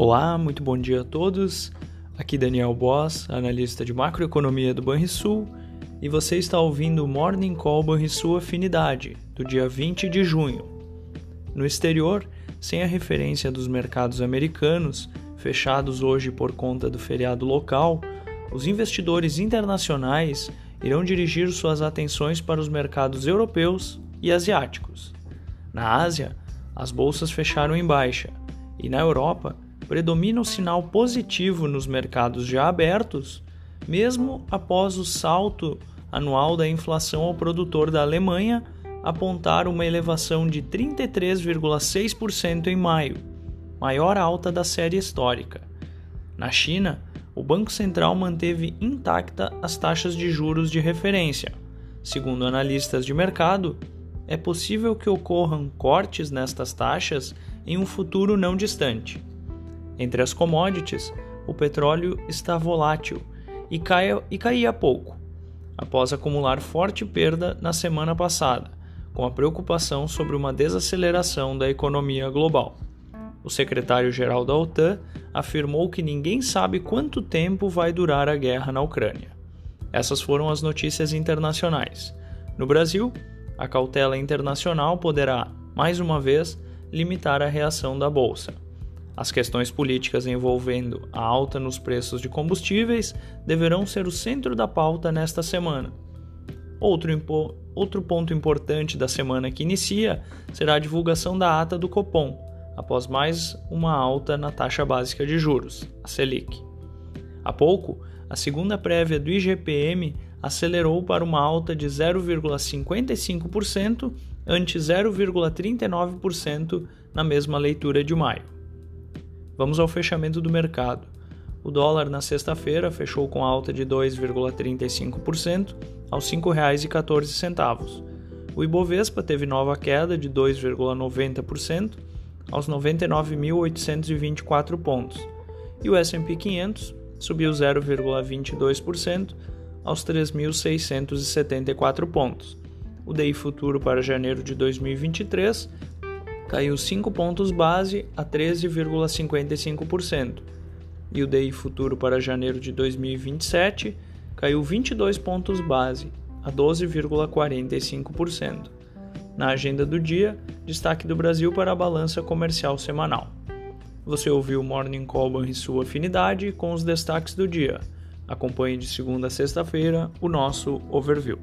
Olá, muito bom dia a todos. Aqui Daniel Boss, analista de macroeconomia do Banrisul, e você está ouvindo o Morning Call Banrisul Afinidade, do dia 20 de junho. No exterior, sem a referência dos mercados americanos, fechados hoje por conta do feriado local, os investidores internacionais irão dirigir suas atenções para os mercados europeus e asiáticos. Na Ásia, as bolsas fecharam em baixa, e na Europa, predomina o sinal positivo nos mercados já abertos, mesmo após o salto anual da inflação ao produtor da Alemanha apontar uma elevação de 33,6% em maio, maior alta da série histórica. Na China, o Banco Central manteve intacta as taxas de juros de referência. Segundo analistas de mercado, é possível que ocorram cortes nestas taxas em um futuro não distante. Entre as commodities, o petróleo está volátil e, caia, e caía pouco, após acumular forte perda na semana passada, com a preocupação sobre uma desaceleração da economia global. O secretário-geral da OTAN afirmou que ninguém sabe quanto tempo vai durar a guerra na Ucrânia. Essas foram as notícias internacionais. No Brasil, a cautela internacional poderá, mais uma vez, limitar a reação da bolsa. As questões políticas envolvendo a alta nos preços de combustíveis deverão ser o centro da pauta nesta semana. Outro, outro ponto importante da semana que inicia será a divulgação da ata do Copom, após mais uma alta na taxa básica de juros, a Selic. Há pouco, a segunda prévia do IGPM acelerou para uma alta de 0,55% ante 0,39% na mesma leitura de maio. Vamos ao fechamento do mercado. O dólar na sexta-feira fechou com alta de 2,35% aos R$ 5,14. O Ibovespa teve nova queda de 2,90% aos 99.824 pontos. E o S&P 500 subiu 0,22% aos 3.674 pontos. O DI futuro para janeiro de 2023 caiu 5 pontos base a 13,55%, e o DI futuro para janeiro de 2027 caiu 22 pontos base a 12,45%. Na agenda do dia, destaque do Brasil para a balança comercial semanal. Você ouviu o Morning Call e sua afinidade com os destaques do dia. Acompanhe de segunda a sexta-feira o nosso overview.